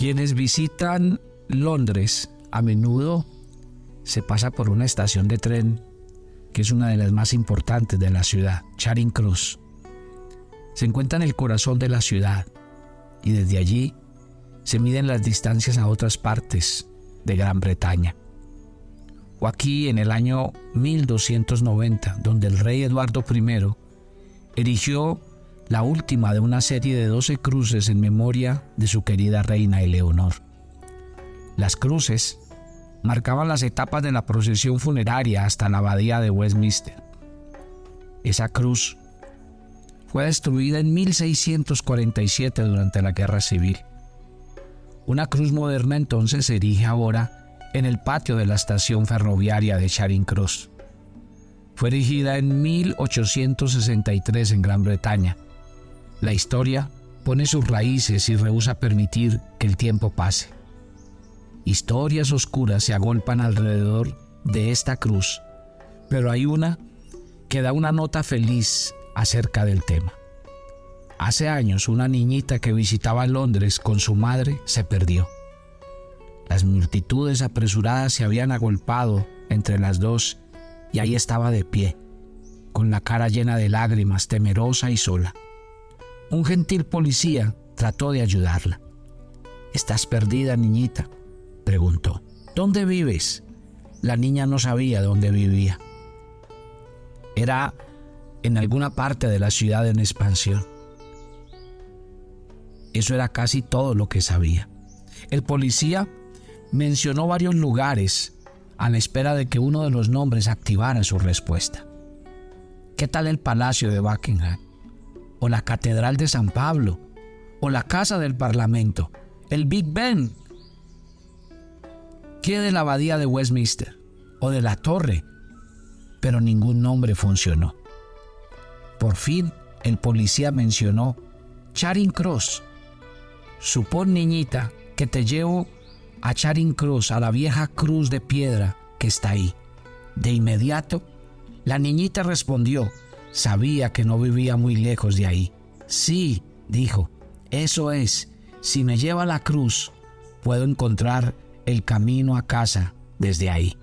Quienes visitan Londres a menudo se pasa por una estación de tren que es una de las más importantes de la ciudad, Charing Cross. Se encuentra en el corazón de la ciudad y desde allí se miden las distancias a otras partes de Gran Bretaña. O aquí en el año 1290, donde el rey Eduardo I erigió la última de una serie de 12 cruces en memoria de su querida reina Eleonor. Las cruces marcaban las etapas de la procesión funeraria hasta la abadía de Westminster. Esa cruz fue destruida en 1647 durante la Guerra Civil. Una cruz moderna entonces se erige ahora en el patio de la estación ferroviaria de Charing Cross. Fue erigida en 1863 en Gran Bretaña. La historia pone sus raíces y rehúsa permitir que el tiempo pase. Historias oscuras se agolpan alrededor de esta cruz, pero hay una que da una nota feliz acerca del tema. Hace años una niñita que visitaba Londres con su madre se perdió. Las multitudes apresuradas se habían agolpado entre las dos y ahí estaba de pie, con la cara llena de lágrimas, temerosa y sola. Un gentil policía trató de ayudarla. Estás perdida, niñita, preguntó. ¿Dónde vives? La niña no sabía dónde vivía. Era en alguna parte de la ciudad en expansión. Eso era casi todo lo que sabía. El policía mencionó varios lugares a la espera de que uno de los nombres activara su respuesta. ¿Qué tal el Palacio de Buckingham? ¿O la Catedral de San Pablo? ¿O la Casa del Parlamento? ¿El Big Ben? ¿Qué de la Abadía de Westminster? ¿O de la Torre? Pero ningún nombre funcionó. Por fin el policía mencionó Charing Cross. Supón, niñita, que te llevo a Charing Cross, a la vieja cruz de piedra que está ahí. De inmediato, la niñita respondió, sabía que no vivía muy lejos de ahí. Sí, dijo, eso es, si me lleva la cruz, puedo encontrar el camino a casa desde ahí.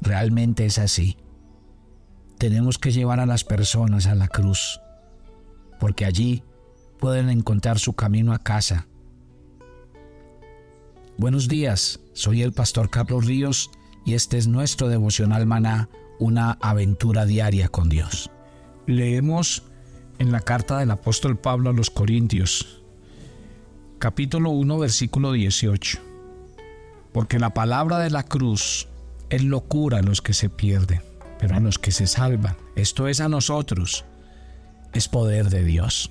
Realmente es así tenemos que llevar a las personas a la cruz, porque allí pueden encontrar su camino a casa. Buenos días, soy el pastor Carlos Ríos y este es nuestro devocional maná, una aventura diaria con Dios. Leemos en la carta del apóstol Pablo a los Corintios, capítulo 1, versículo 18. Porque la palabra de la cruz es locura a los que se pierden pero a los que se salvan, esto es a nosotros, es poder de Dios.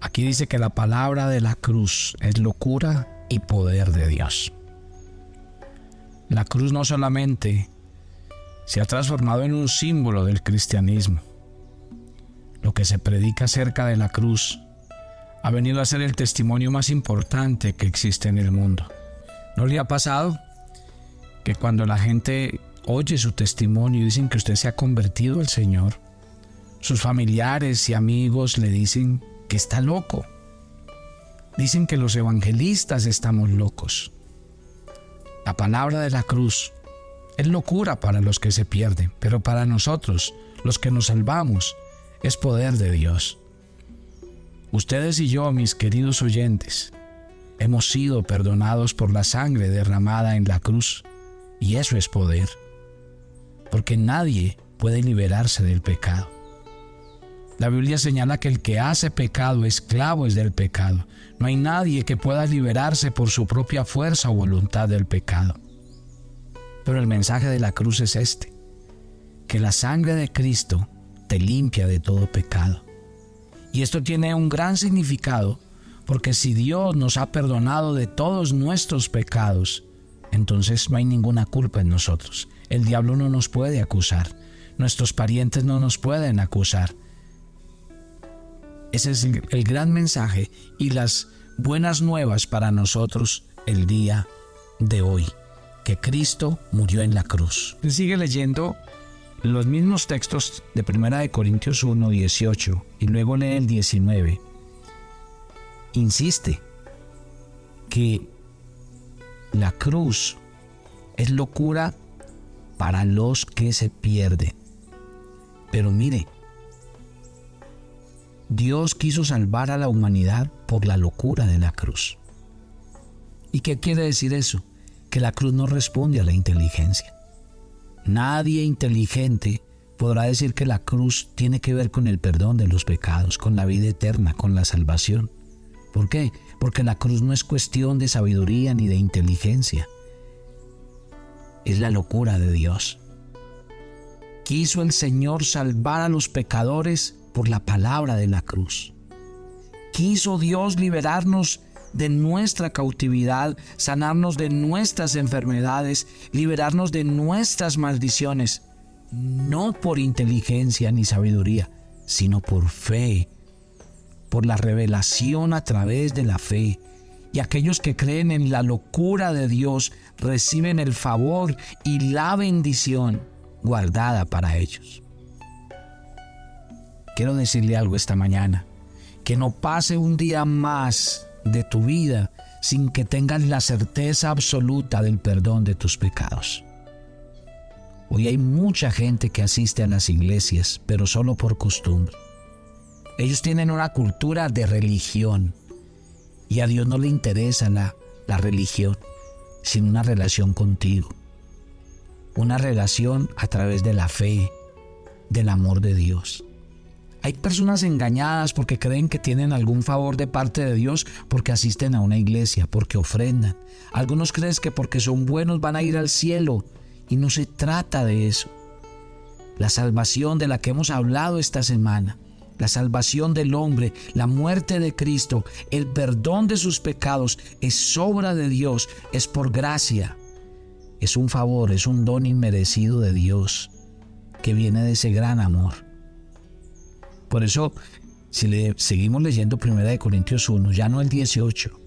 Aquí dice que la palabra de la cruz es locura y poder de Dios. La cruz no solamente se ha transformado en un símbolo del cristianismo, lo que se predica acerca de la cruz ha venido a ser el testimonio más importante que existe en el mundo. ¿No le ha pasado? que cuando la gente oye su testimonio y dicen que usted se ha convertido al Señor, sus familiares y amigos le dicen que está loco. Dicen que los evangelistas estamos locos. La palabra de la cruz es locura para los que se pierden, pero para nosotros, los que nos salvamos, es poder de Dios. Ustedes y yo, mis queridos oyentes, hemos sido perdonados por la sangre derramada en la cruz y eso es poder. Porque nadie puede liberarse del pecado. La Biblia señala que el que hace pecado, esclavo es del pecado. No hay nadie que pueda liberarse por su propia fuerza o voluntad del pecado. Pero el mensaje de la cruz es este, que la sangre de Cristo te limpia de todo pecado. Y esto tiene un gran significado, porque si Dios nos ha perdonado de todos nuestros pecados, entonces no hay ninguna culpa en nosotros. El diablo no nos puede acusar. Nuestros parientes no nos pueden acusar. Ese es el, gran mensaje y las buenas nuevas para nosotros el día de hoy, que Cristo murió en la cruz. Sigue leyendo los mismos textos de 1 de Corintios 1, 18 y luego lee el 19. insiste que la cruz es locura para los que se pierden. Pero mire, Dios quiso salvar a la humanidad por la locura de la cruz. ¿Y qué quiere decir eso? Que la cruz no responde a la inteligencia. Nadie inteligente podrá decir que la cruz tiene que ver con el perdón de los pecados, con la vida eterna, con la salvación. ¿Por qué? Porque la cruz no es cuestión de sabiduría ni de inteligencia. Es la locura de Dios. Quiso el Señor salvar a los pecadores por la palabra de la cruz. Quiso Dios liberarnos de nuestra cautividad, sanarnos de nuestras enfermedades, liberarnos de nuestras maldiciones, no por inteligencia ni sabiduría, sino por fe, por la revelación a través de la fe. Y aquellos que creen en la locura de Dios reciben el favor y la bendición guardada para ellos. Quiero decirle algo esta mañana, que no pase un día más de tu vida sin que tengas la certeza absoluta del perdón de tus pecados. Hoy hay mucha gente que asiste a las iglesias, pero solo por costumbre. Ellos tienen una cultura de religión y a Dios no le interesa la, la religión, sino una relación contigo. Una relación a través de la fe, del amor de Dios. Hay personas engañadas porque creen que tienen algún favor de parte de Dios porque asisten a una iglesia, porque ofrendan. Algunos creen que porque son buenos van a ir al cielo y no se trata de eso. La salvación de la que hemos hablado esta semana, la salvación del hombre, la muerte de Cristo, el perdón de sus pecados es obra de Dios, es por gracia. Es un favor, es un don inmerecido de Dios que viene de ese gran amor. Por eso, si le seguimos leyendo 1 Corintios 1, ya no el 18,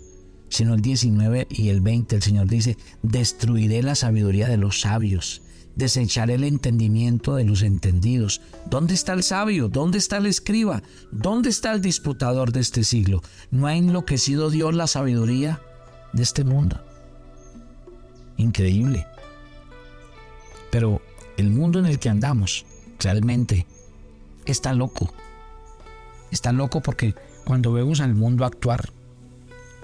sino el 19 y el 20, el Señor dice, destruiré la sabiduría de los sabios, desecharé el entendimiento de los entendidos. ¿Dónde está el sabio? ¿Dónde está el escriba? ¿Dónde está el disputador de este siglo? ¿No ha enloquecido Dios la sabiduría de este mundo? Increíble. Pero el mundo en el que andamos realmente está loco. Está loco porque cuando vemos al mundo actuar,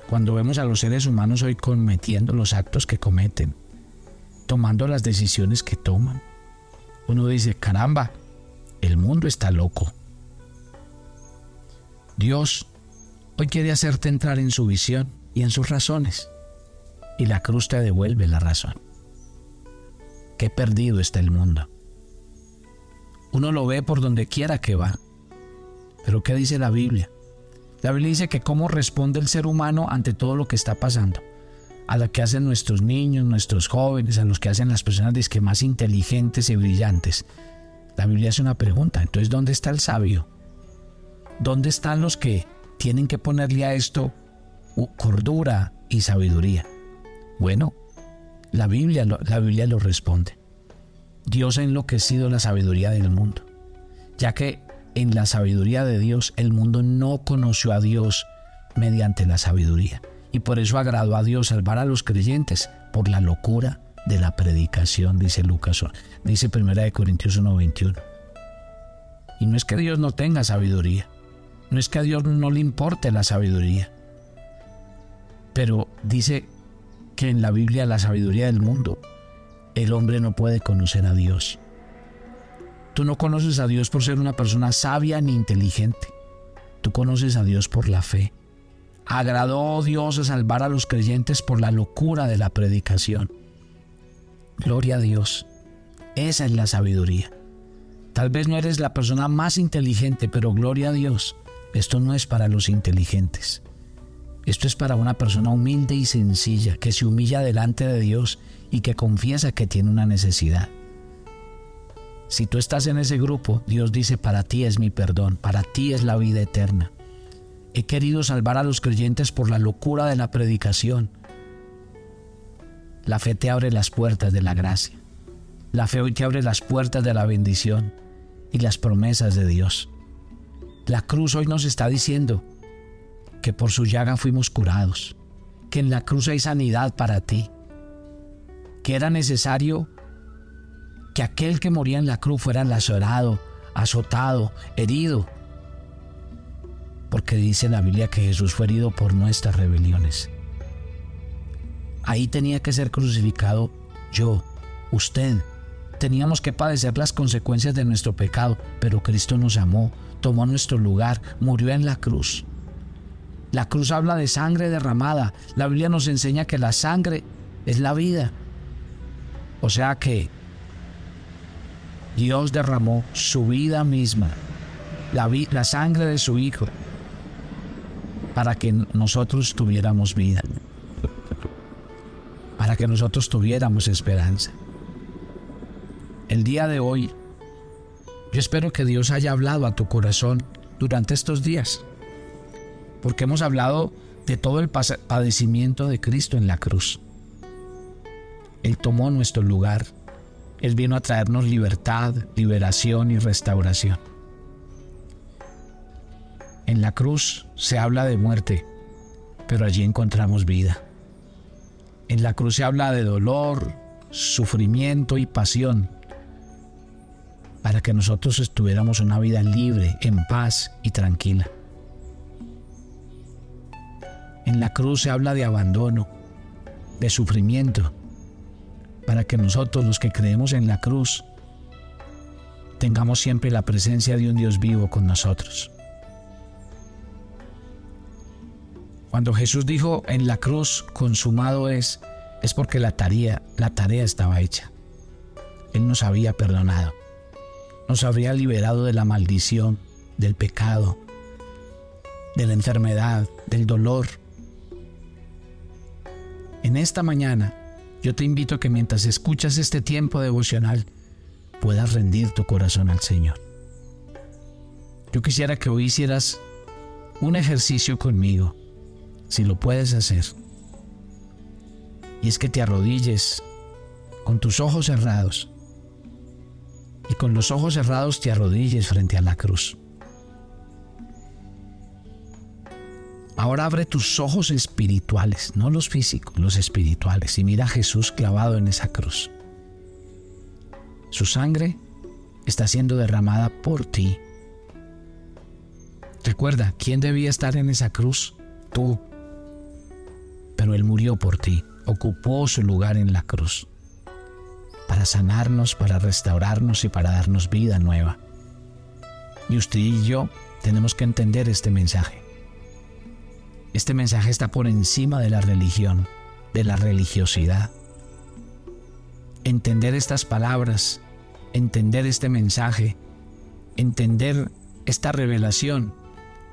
cuando vemos a los seres humanos hoy cometiendo los actos que cometen, tomando las decisiones que toman, uno dice, caramba, el mundo está loco. Dios hoy quiere hacerte entrar en su visión y en sus razones, y la cruz te devuelve la razón. Qué perdido está el mundo. Uno lo ve por donde quiera que va pero ¿qué dice la Biblia? La Biblia dice que cómo responde el ser humano ante todo lo que está pasando. A lo que hacen nuestros niños, nuestros jóvenes, a los que hacen las personas que más inteligentes y brillantes. La Biblia hace una pregunta. Entonces, ¿dónde está el sabio? ¿Dónde están los que tienen que ponerle a esto cordura y sabiduría? Bueno, la Biblia, la Biblia lo responde. Dios ha enloquecido la sabiduría del mundo, ya que en la sabiduría de Dios, el mundo no conoció a Dios mediante la sabiduría. Y por eso agradó a Dios salvar a los creyentes por la locura de la predicación, dice Lucas, dice 1 Corintios 1:21. Y no es que Dios no tenga sabiduría, no es que a Dios no le importe la sabiduría, pero dice que en la Biblia la sabiduría del mundo, el hombre no puede conocer a Dios. Tú no conoces a Dios por ser una persona sabia ni inteligente. Tú conoces a Dios por la fe. Agradó Dios a salvar a los creyentes por la locura de la predicación. Gloria a Dios. Esa es la sabiduría. Tal vez no eres la persona más inteligente, pero gloria a Dios. Esto no es para los inteligentes. Esto es para una persona humilde y sencilla que se humilla delante de Dios y que confiesa que tiene una necesidad. Si tú estás en ese grupo, Dios dice, para ti es mi perdón, para ti es la vida eterna. He querido salvar a los creyentes por la locura de la predicación. La fe te abre las puertas de la gracia. La fe hoy te abre las puertas de la bendición y las promesas de Dios. La cruz hoy nos está diciendo que por su llaga fuimos curados, que en la cruz hay sanidad para ti, que era necesario que aquel que moría en la cruz fuera lacerado, azotado, herido, porque dice la Biblia que Jesús fue herido por nuestras rebeliones. Ahí tenía que ser crucificado yo, usted. Teníamos que padecer las consecuencias de nuestro pecado, pero Cristo nos amó, tomó nuestro lugar, murió en la cruz. La cruz habla de sangre derramada. La Biblia nos enseña que la sangre es la vida. O sea que Dios derramó su vida misma, la, sangre de su Hijo, para que nosotros tuviéramos vida, para que nosotros tuviéramos esperanza. El día de hoy, yo espero que Dios haya hablado a tu corazón durante estos días, porque hemos hablado de todo el padecimiento de Cristo en la cruz. Él tomó nuestro lugar él vino a traernos libertad, liberación y restauración. En la cruz se habla de muerte, pero allí encontramos vida. En la cruz se habla de dolor, sufrimiento y pasión, para que nosotros estuviéramos una vida libre, en paz y tranquila. En la cruz se habla de abandono, de sufrimiento, para que nosotros los que creemos en la cruz tengamos siempre la presencia de un Dios vivo con nosotros. Cuando Jesús dijo en la cruz consumado es, es porque la tarea, la tarea estaba hecha. Él nos había perdonado, nos habría liberado de la maldición, del pecado, de la enfermedad, del dolor. En esta mañana yo te invito a que mientras escuchas este tiempo devocional puedas rendir tu corazón al Señor. Yo quisiera que hoy hicieras un ejercicio conmigo, si lo puedes hacer. Y es que te arrodilles con tus ojos cerrados y con los ojos cerrados te arrodilles frente a la cruz. Ahora abre tus ojos espirituales, no los físicos, los espirituales, y mira a Jesús clavado en esa cruz. Su sangre está siendo derramada por ti. Recuerda, ¿quién debía estar en esa cruz? Tú. Pero Él murió por ti, ocupó su lugar en la cruz, para sanarnos, para restaurarnos y para darnos vida nueva. Y usted y yo tenemos que entender este mensaje. Este mensaje está por encima de la religión, de la religiosidad. Entender estas palabras, entender este mensaje, entender esta revelación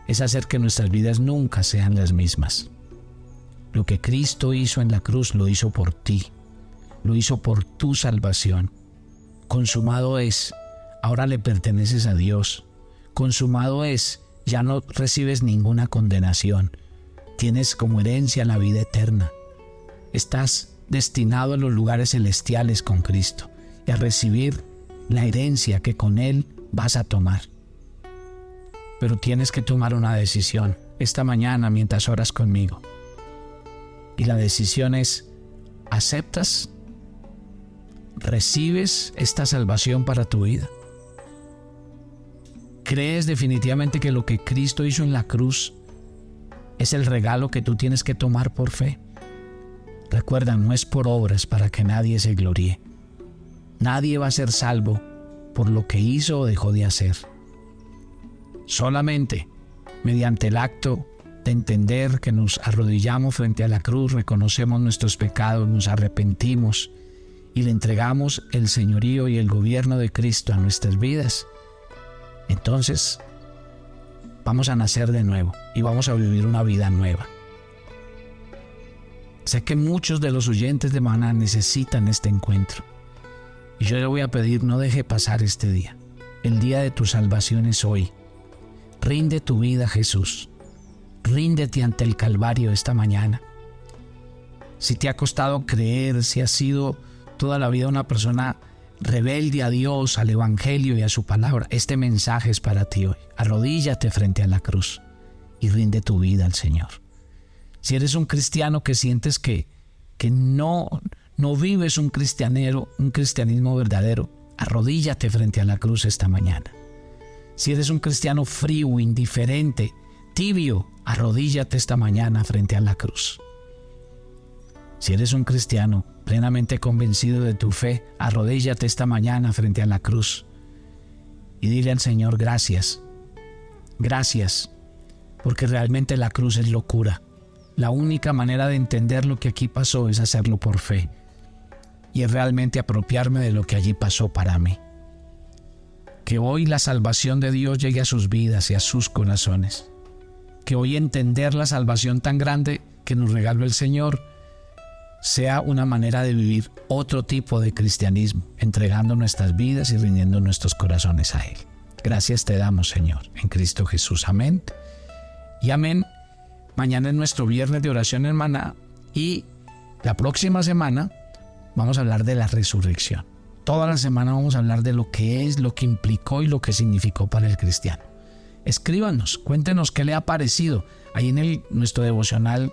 es hacer que nuestras vidas nunca sean las mismas. Lo que Cristo hizo en la cruz lo hizo por ti, lo hizo por tu salvación. Consumado es, ahora le perteneces a Dios. Consumado es, ya no recibes ninguna condenación tienes como herencia la vida eterna. Estás destinado a los lugares celestiales con Cristo y a recibir la herencia que con Él vas a tomar. Pero tienes que tomar una decisión esta mañana mientras oras conmigo. Y la decisión es, ¿aceptas? ¿Recibes esta salvación para tu vida? ¿Crees definitivamente que lo que Cristo hizo en la cruz es el regalo que tú tienes que tomar por fe. Recuerda, no es por obras para que nadie se gloríe. Nadie va a ser salvo por lo que hizo o dejó de hacer. Solamente mediante el acto de entender que nos arrodillamos frente a la cruz, reconocemos nuestros pecados, nos arrepentimos y le entregamos el señorío y el gobierno de Cristo a nuestras vidas, entonces vamos a nacer de nuevo y vamos a vivir una vida nueva. Sé que muchos de los oyentes de Maná necesitan este encuentro. Y yo le voy a pedir, no deje pasar este día. El día de tu salvación es hoy. Rinde tu vida Jesús. Ríndete ante el Calvario esta mañana. Si te ha costado creer, si has sido toda la vida una persona rebelde a Dios, al Evangelio y a su palabra, este mensaje es para ti hoy. Arrodíllate frente a la cruz y rinde tu vida al Señor. Si eres un cristiano que sientes que, que no, no vives un cristianero, un cristianismo verdadero, arrodíllate frente a la cruz esta mañana. Si eres un cristiano frío, indiferente, tibio, arrodíllate esta mañana frente a la cruz. Si eres un cristiano plenamente convencido de tu fe, arrodíllate esta mañana frente a la cruz y dile al Señor gracias. Gracias, porque realmente la cruz es locura. La única manera de entender lo que aquí pasó es hacerlo por fe y es realmente apropiarme de lo que allí pasó para mí. Que hoy la salvación de Dios llegue a sus vidas y a sus corazones. Que hoy entender la salvación tan grande que nos regaló el Señor sea una manera de vivir otro tipo de cristianismo, entregando nuestras vidas y rindiendo nuestros corazones a Él. Gracias te damos, Señor, en Cristo Jesús. Amén. Y amén. Mañana es nuestro viernes de oración hermana y la próxima semana vamos a hablar de la resurrección. Toda la semana vamos a hablar de lo que es, lo que implicó y lo que significó para el cristiano. Escríbanos, cuéntenos qué le ha parecido. Ahí en el, nuestro devocional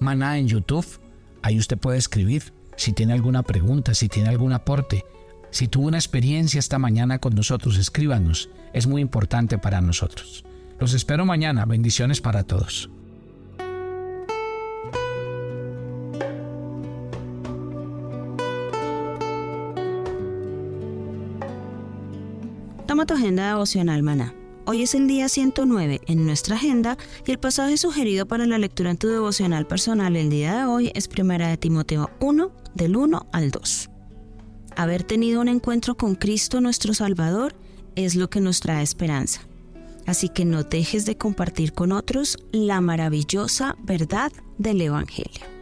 Maná en YouTube Ahí usted puede escribir si tiene alguna pregunta, si tiene algún aporte. Si tuvo una experiencia esta mañana con nosotros, escríbanos. Es muy importante para nosotros. Los espero mañana. Bendiciones para todos. Toma tu agenda devocional, maná Hoy es el día 109 en nuestra agenda y el pasaje sugerido para la lectura en tu devocional personal el día de hoy es 1 de Timoteo 1 del 1 al 2. Haber tenido un encuentro con Cristo nuestro Salvador es lo que nos trae esperanza. Así que no dejes de compartir con otros la maravillosa verdad del Evangelio.